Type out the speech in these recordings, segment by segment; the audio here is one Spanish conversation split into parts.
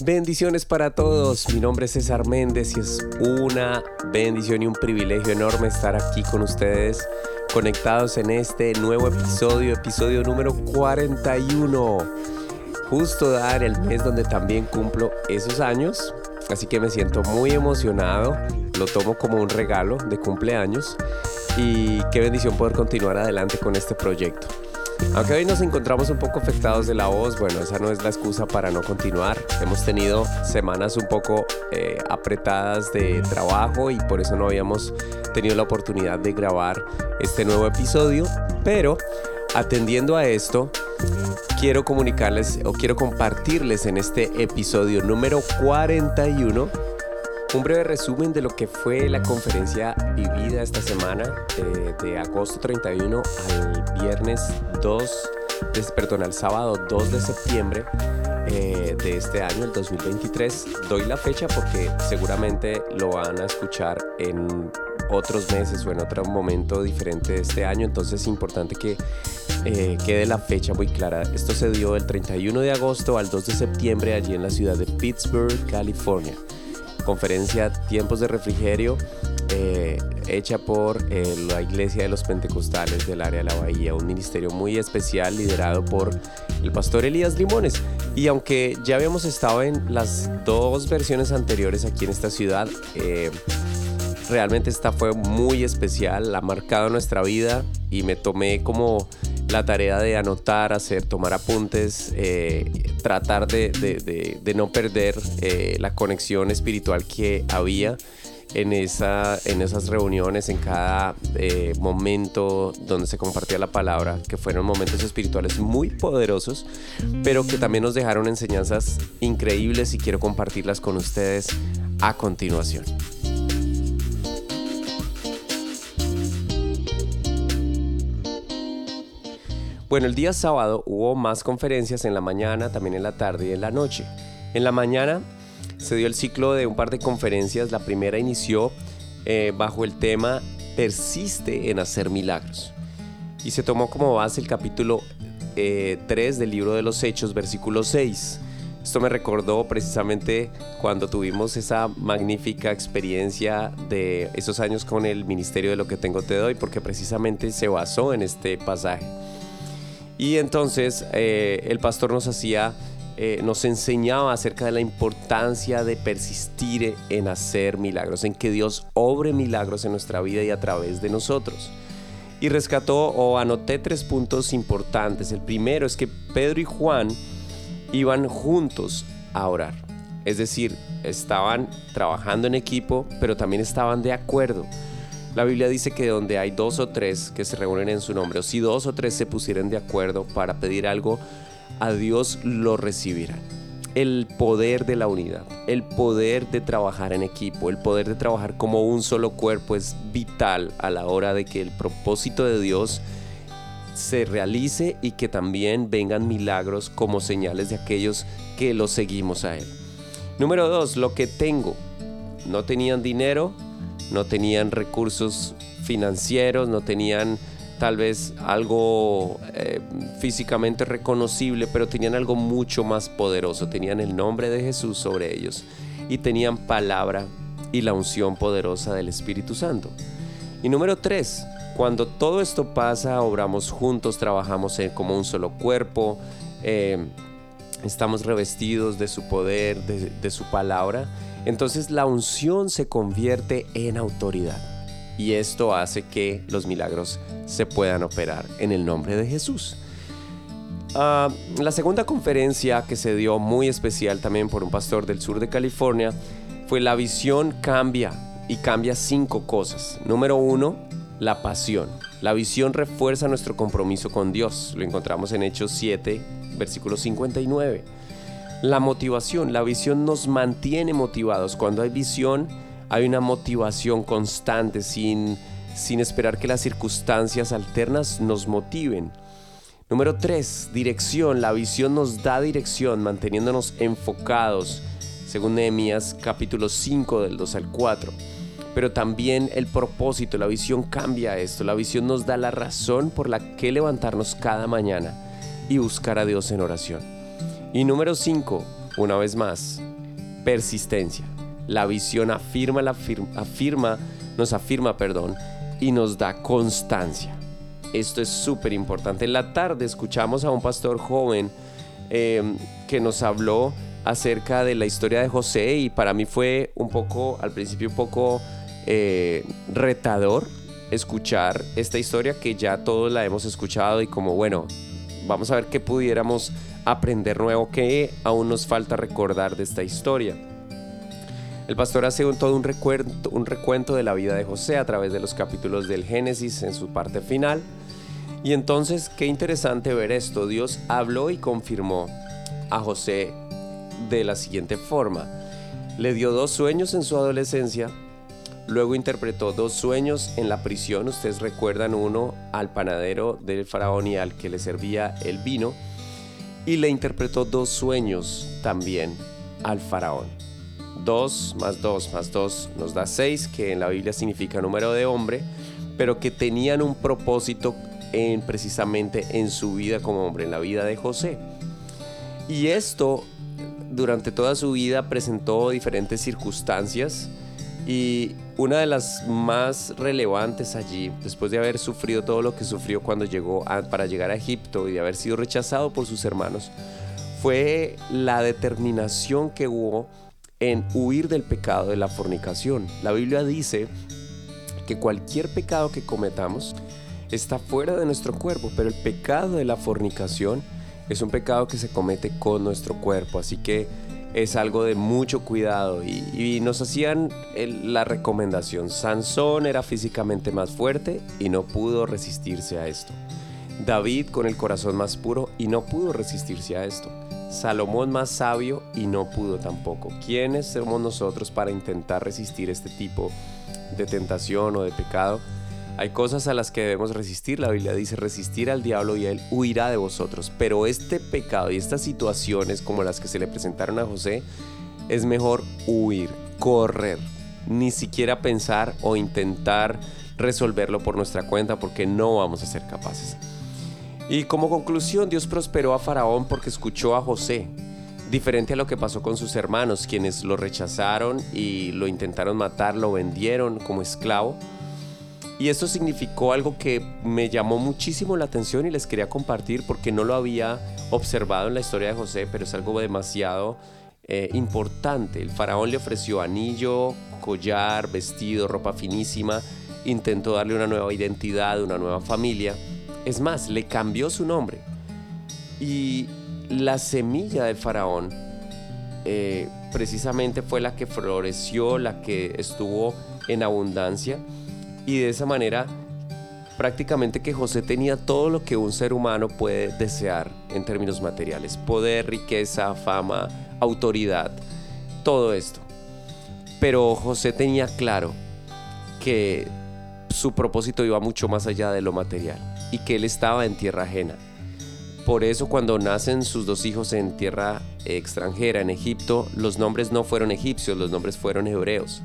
Bendiciones para todos, mi nombre es César Méndez y es una bendición y un privilegio enorme estar aquí con ustedes conectados en este nuevo episodio, episodio número 41. Justo dar el mes donde también cumplo esos años, así que me siento muy emocionado, lo tomo como un regalo de cumpleaños y qué bendición poder continuar adelante con este proyecto. Aunque hoy nos encontramos un poco afectados de la voz, bueno, esa no es la excusa para no continuar. Hemos tenido semanas un poco eh, apretadas de trabajo y por eso no habíamos tenido la oportunidad de grabar este nuevo episodio, pero atendiendo a esto, quiero comunicarles o quiero compartirles en este episodio número 41 un breve resumen de lo que fue la conferencia vivida esta semana, eh, de agosto 31 al viernes 2, de, al sábado 2 de septiembre eh, de este año, el 2023. Doy la fecha porque seguramente lo van a escuchar en otros meses o en otro momento diferente de este año, entonces es importante que eh, quede la fecha muy clara. Esto se dio del 31 de agosto al 2 de septiembre allí en la ciudad de Pittsburgh, California conferencia Tiempos de Refrigerio, eh, hecha por eh, la Iglesia de los Pentecostales del área de la Bahía, un ministerio muy especial liderado por el pastor Elías Limones. Y aunque ya habíamos estado en las dos versiones anteriores aquí en esta ciudad, eh, realmente esta fue muy especial, ha marcado nuestra vida y me tomé como la tarea de anotar, hacer, tomar apuntes, eh, tratar de, no perder eh, la conexión espiritual que había en, esa, en esas reuniones, en cada eh, momento donde se compartía la palabra, que fueron momentos espirituales muy poderosos, pero que también nos dejaron enseñanzas increíbles y quiero compartirlas con ustedes a continuación. Bueno, el día sábado hubo más conferencias en la mañana, también en la tarde y en la noche. En la mañana se dio el ciclo de un par de conferencias. La primera inició eh, bajo el tema Persiste en hacer milagros. Y se tomó como base el capítulo 3 eh, del libro de los Hechos, versículo 6. Esto me recordó precisamente cuando tuvimos esa magnífica experiencia de esos años con el Ministerio de lo que tengo te doy, porque precisamente se basó en este pasaje. Y entonces eh, el pastor nos hacía, eh, nos enseñaba acerca de la importancia de persistir en hacer milagros, en que Dios obre milagros en nuestra vida y a través de nosotros. Y rescató o anoté tres puntos importantes. El primero es que Pedro y Juan iban juntos a orar. Es decir, estaban trabajando en equipo, pero también estaban de acuerdo. La Biblia dice que donde hay dos o tres que se reúnen en su nombre, o si dos o tres se pusieran de acuerdo para pedir algo, a Dios lo recibirán. El poder de la unidad, el poder de trabajar en equipo, el poder de trabajar como un solo cuerpo es vital a la hora de que el propósito de Dios se realice y que también vengan milagros como señales de aquellos que lo seguimos a Él. Número dos, lo que tengo. No tenían dinero, no tenían recursos financieros, no tenían tal vez algo eh, físicamente reconocible, pero tenían algo mucho más poderoso, tenían el nombre de Jesús sobre ellos y tenían palabra y la unción poderosa del Espíritu Santo. Y número tres, cuando todo esto pasa, obramos juntos, trabajamos como un solo cuerpo, eh, estamos revestidos de su poder, de su palabra entonces la unción se convierte en autoridad y esto hace que los milagros se puedan operar en el nombre de Jesús. Ah, la segunda conferencia que se dio muy especial también por un pastor del sur de California fue La visión cambia y cambia cinco cosas. Número uno, la pasión. La visión refuerza nuestro compromiso con Dios. Lo encontramos en Hechos 7, versículo 59. La motivación, la visión nos mantiene motivados. Cuando hay visión, hay una motivación constante sin, sin esperar que las circunstancias alternas nos motiven. Número 3. Dirección. La visión nos da dirección, manteniéndonos enfocados, según Nehemías capítulo 5 del 2 al 4. Pero también el propósito, la visión cambia esto. La visión nos da la razón por la que levantarnos cada mañana y buscar a Dios en oración. Y número 5, una vez más, persistencia. La visión afirma, la afirma, nos afirma, perdón, y nos da constancia. Esto es súper importante. En la tarde escuchamos a un pastor joven eh, que nos habló acerca de la historia de José y para mí fue un poco, al principio un poco eh, retador escuchar esta historia que ya todos la hemos escuchado y como bueno, vamos a ver qué pudiéramos aprender nuevo, que aún nos falta recordar de esta historia. El pastor hace un, todo un recuento, un recuento de la vida de José a través de los capítulos del Génesis en su parte final. Y entonces, qué interesante ver esto. Dios habló y confirmó a José de la siguiente forma. Le dio dos sueños en su adolescencia, luego interpretó dos sueños en la prisión. Ustedes recuerdan uno al panadero del faraón y al que le servía el vino. Y le interpretó dos sueños también al faraón. 2 más 2 más 2 nos da 6, que en la Biblia significa número de hombre, pero que tenían un propósito en, precisamente en su vida como hombre, en la vida de José. Y esto durante toda su vida presentó diferentes circunstancias y una de las más relevantes allí, después de haber sufrido todo lo que sufrió cuando llegó para llegar a Egipto y de haber sido rechazado por sus hermanos, fue la determinación que hubo en huir del pecado de la fornicación. La Biblia dice que cualquier pecado que cometamos está fuera de nuestro cuerpo, pero el pecado de la fornicación es un pecado que se comete con nuestro cuerpo, así que es algo de mucho cuidado y, nos hacían la recomendación. Sansón era físicamente más fuerte y no pudo resistirse a esto. David con el corazón más puro y no pudo resistirse a esto. Salomón más sabio y no pudo tampoco. ¿Quiénes somos nosotros para intentar resistir este tipo de tentación o de pecado? Hay cosas a las que debemos resistir. La Biblia dice resistir al diablo y él huirá de vosotros. Pero este pecado y estas situaciones como las que se le presentaron a José, es mejor huir, correr, ni siquiera pensar o intentar resolverlo por nuestra cuenta porque no vamos a ser capaces. Y como conclusión, Dios prosperó a Faraón porque escuchó a José, diferente a lo que pasó con sus hermanos, quienes lo rechazaron y lo intentaron matar, lo vendieron como esclavo. Y esto significó algo que me llamó muchísimo la atención y les quería compartir porque no lo había observado en la historia de José, pero es algo demasiado eh, importante. El faraón le ofreció anillo, collar, vestido, ropa finísima, intentó darle una nueva identidad, una nueva familia es más, le cambió su nombre. Y la semilla del faraón eh, precisamente fue la que floreció, la que estuvo en abundancia. Y de esa manera prácticamente que José tenía todo lo que un ser humano puede desear en términos materiales. Poder, riqueza, fama, autoridad, todo esto. Pero José tenía claro que su propósito iba mucho más allá de lo material y que él estaba en tierra ajena. Por eso cuando nacen sus dos hijos en tierra extranjera, en Egipto, los nombres no fueron egipcios, los nombres fueron hebreos.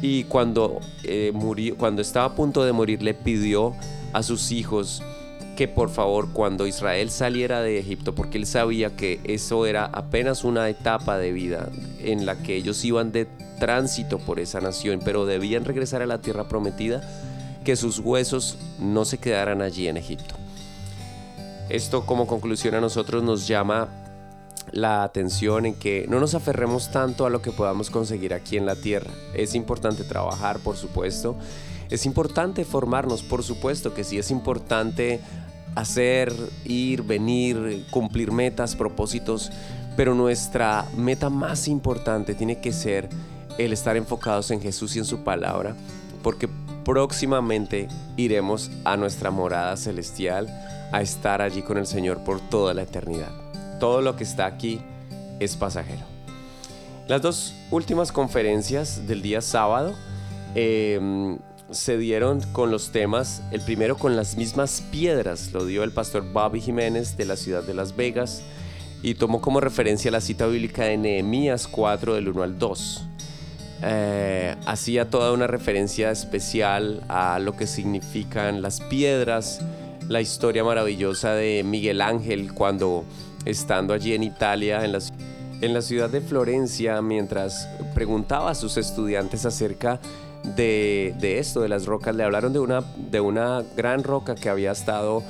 Y cuando, eh, murió, cuando estaba a punto de morir, le pidió a sus hijos que por favor cuando Israel saliera de Egipto, porque él sabía que eso era apenas una etapa de vida en la que ellos iban de tránsito por esa nación, pero debían regresar a la tierra prometida, que sus huesos no se quedaran allí en Egipto. Esto como conclusión a nosotros nos llama la atención en que no nos aferremos tanto a lo que podamos conseguir aquí en la tierra. Es importante trabajar, por supuesto. Es importante formarnos, por supuesto que sí. Es importante hacer, ir, venir, cumplir metas, propósitos. Pero nuestra meta más importante tiene que ser el estar enfocados en Jesús y en su palabra. Porque próximamente iremos a nuestra morada celestial a estar allí con el Señor por toda la eternidad. Todo lo que está aquí es pasajero. Las dos últimas conferencias del día sábado em, se dieron con los temas, el primero con las mismas piedras, lo dio el pastor Bobby Jiménez de la ciudad de Las Vegas y tomó como referencia la cita bíblica de Nehemías 4 del 1 al 2. Eh, hacía toda una referencia especial a lo que significan las piedras, la historia maravillosa de Miguel Ángel cuando estando allí en Italia, en en la ciudad de Florencia mientras preguntaba a sus estudiantes acerca de, esto, de las rocas. Le hablaron de una, de una gran roca que había estado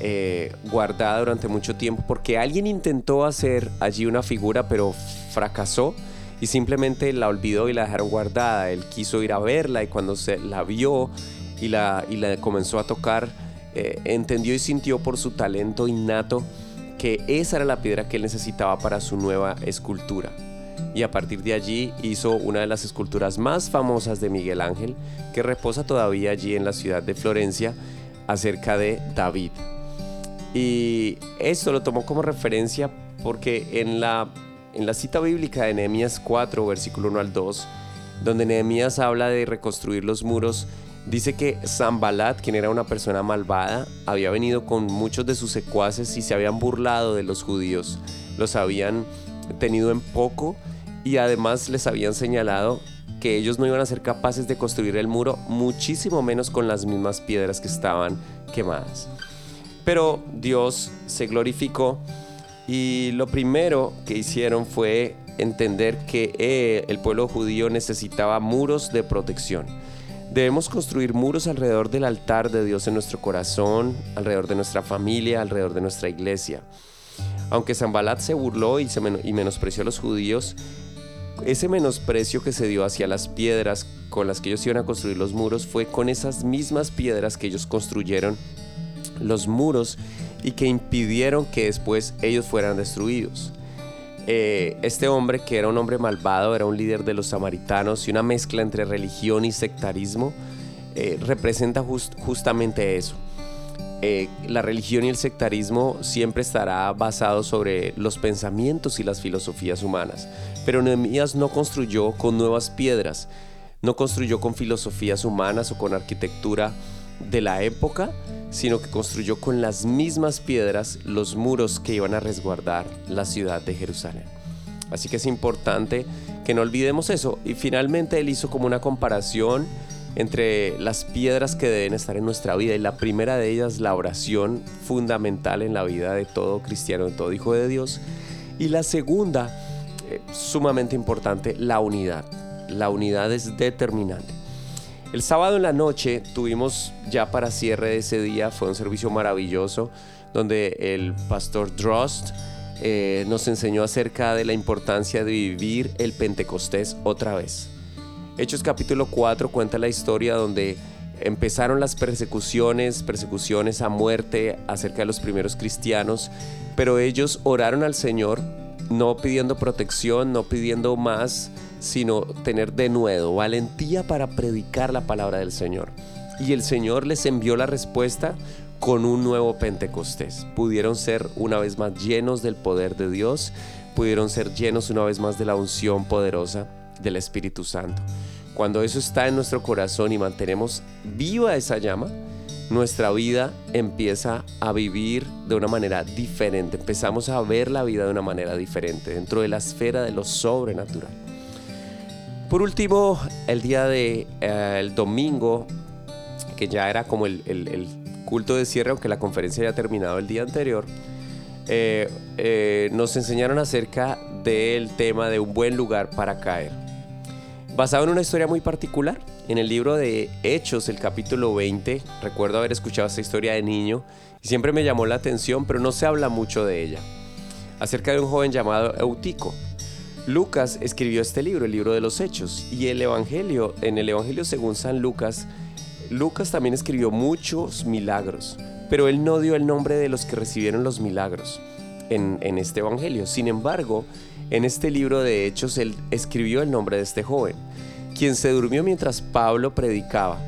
eh, guardada durante mucho tiempo porque alguien intentó hacer allí una figura pero fracasó y simplemente la olvidó y la dejaron guardada. Él quiso ir a verla y cuando se la vio y la, y la comenzó a tocar, eh, entendió y sintió por su talento innato que esa era la piedra que él necesitaba para su nueva escultura. Y a partir de allí hizo una de las esculturas más famosas de Miguel Ángel, que reposa todavía allí en la ciudad de Florencia, acerca de David. Y esto lo tomó como referencia porque en la, en la cita bíblica de Nehemías 4, versículo 1 al 2, donde Nehemías habla de reconstruir los muros, Dice que Zambalat, quien era una persona malvada, había venido con muchos de sus secuaces y se habían burlado de los judíos. Los habían tenido en poco y además les habían señalado que ellos no iban a ser capaces de construir el muro, muchísimo menos con las mismas piedras que estaban quemadas. Pero Dios se glorificó y lo primero que hicieron fue entender que eh, el pueblo judío necesitaba muros de protección Debemos construir muros alrededor del altar de Dios en nuestro corazón, alrededor de nuestra familia, alrededor de nuestra iglesia. Aunque Zambalat se burló y, se y menospreció a los judíos, ese menosprecio que se dio hacia las piedras con las que ellos iban a construir los muros fue con esas mismas piedras que ellos construyeron los muros y que impidieron que después ellos fueran destruidos. Eh, este hombre, que era un hombre malvado, era un líder de los samaritanos y una mezcla entre religión y sectarismo, eh, representa justamente eso. Eh, la religión y el sectarismo siempre estará basado sobre los pensamientos y las filosofías humanas, pero Nehemías no construyó con nuevas piedras, no construyó con filosofías humanas o con arquitectura de la época, sino que construyó con las mismas piedras los muros que iban a resguardar la ciudad de Jerusalén. Así que es importante que no olvidemos eso. Y finalmente él hizo como una comparación entre las piedras que deben estar en nuestra vida. Y la primera de ellas, la oración, fundamental en la vida de todo cristiano, de todo hijo de Dios. Y la segunda, eh, sumamente importante, la unidad. La unidad es determinante. El sábado en la noche tuvimos ya para cierre de ese día, fue un servicio maravilloso donde el pastor Drost eh, nos enseñó acerca de la importancia de vivir el Pentecostés otra vez. Hechos capítulo 4 cuenta la historia donde empezaron las persecuciones, persecuciones a muerte acerca de los primeros cristianos, pero ellos oraron al Señor no pidiendo protección, no pidiendo más sino tener de nuevo valentía para predicar la palabra del Señor. Y el Señor les envió la respuesta con un nuevo Pentecostés. Pudieron ser una vez más llenos del poder de Dios, pudieron ser llenos una vez más de la unción poderosa del Espíritu Santo. Cuando eso está en nuestro corazón y mantenemos viva esa llama, nuestra vida empieza a vivir de una manera diferente. Empezamos a ver la vida de una manera diferente dentro de la esfera de lo sobrenatural. Por último, el día de eh, el domingo, que ya era como el, culto de cierre, aunque la conferencia ya terminado el día anterior, eh, eh, nos enseñaron acerca del tema de un buen lugar para caer. Basado en una historia muy particular, en el libro de Hechos, el capítulo 20, recuerdo haber escuchado esta historia de niño y siempre me llamó la atención, pero no se habla mucho de ella. Acerca de un joven llamado Eutico, Lucas escribió este libro, el libro de los Hechos, y el Evangelio, en el Evangelio según San Lucas, Lucas también escribió muchos milagros, pero él no dio el nombre de los que recibieron los milagros en, en este Evangelio. Sin embargo, en este libro de Hechos, él escribió el nombre de este joven, quien se durmió mientras Pablo predicaba.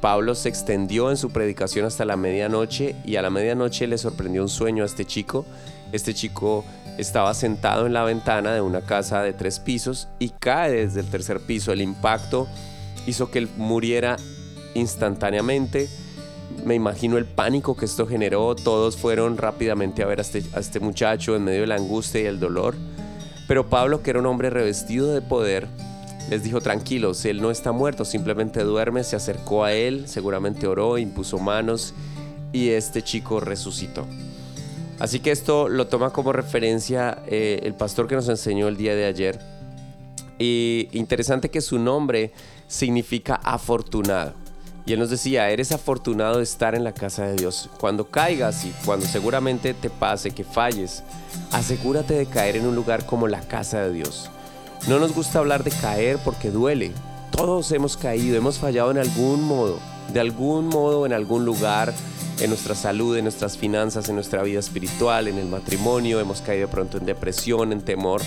Pablo se extendió en su predicación hasta la medianoche y a la medianoche le sorprendió un sueño a este chico. Este chico estaba sentado en la ventana de una casa de tres pisos y cae desde el tercer piso. El impacto hizo que él muriera instantáneamente. Me imagino el pánico que esto generó. Todos fueron rápidamente a ver a este, a este muchacho en medio de la angustia y el dolor. Pero Pablo, que era un hombre revestido de poder, les dijo tranquilos, él no está muerto, simplemente duerme, se acercó a él, seguramente oró, impuso manos y este chico resucitó. Así que esto lo toma como referencia eh, el pastor que nos enseñó el día de ayer. Y interesante que su nombre significa afortunado. Y él nos decía, eres afortunado de estar en la casa de Dios. Cuando caigas y cuando seguramente te pase que falles, asegúrate de caer en un lugar como la casa de Dios. No nos gusta hablar de caer porque duele. Todos hemos caído, hemos fallado en algún modo, de algún modo, en algún lugar, en nuestra salud, en nuestras finanzas, en nuestra vida espiritual, en el matrimonio, hemos caído pronto en depresión, en temor.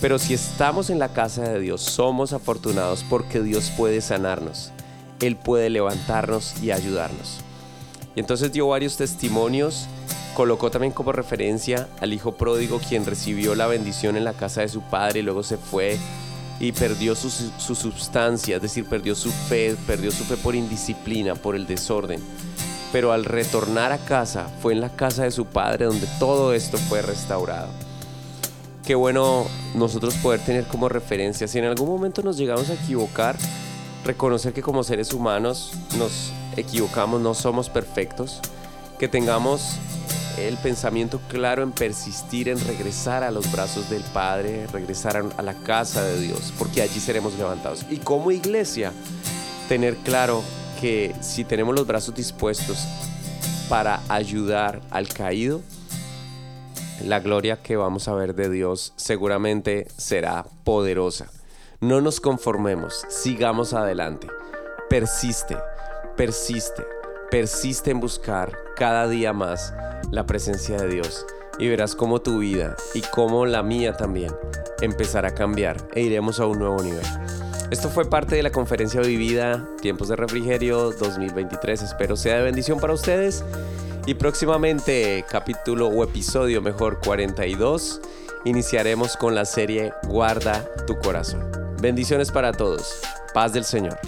Pero si estamos en la casa de Dios, somos afortunados porque Dios puede sanarnos. Él puede levantarnos y ayudarnos. Y entonces dio varios testimonios, colocó también como referencia al hijo pródigo quien recibió la bendición en la casa de su padre y luego se fue y perdió su, su sustancia, es decir, perdió su fe, perdió su fe por indisciplina, por el desorden pero al retornar a casa fue en la casa de su padre donde todo esto fue restaurado. Qué bueno nosotros poder tener como referencia, si en algún momento nos llegamos a equivocar, reconocer que como seres humanos nos equivocamos, no somos perfectos, que tengamos el pensamiento claro en persistir, en regresar a los brazos del Padre, regresar a la casa de Dios, porque allí seremos levantados. Y como iglesia, tener claro que si tenemos los brazos dispuestos para ayudar al caído, la gloria que vamos a ver de Dios seguramente será poderosa. No nos conformemos, sigamos adelante. Persiste, persiste, persiste en buscar cada día más la presencia de Dios y verás cómo tu vida y cómo la mía también empezará a cambiar e iremos a un nuevo nivel. Esto fue parte de la conferencia vivida Tiempos de Refrigerio 2023. Espero sea de bendición para ustedes. Y próximamente, capítulo o episodio mejor 42, iniciaremos con la serie Guarda tu corazón. Bendiciones para todos. Paz del Señor.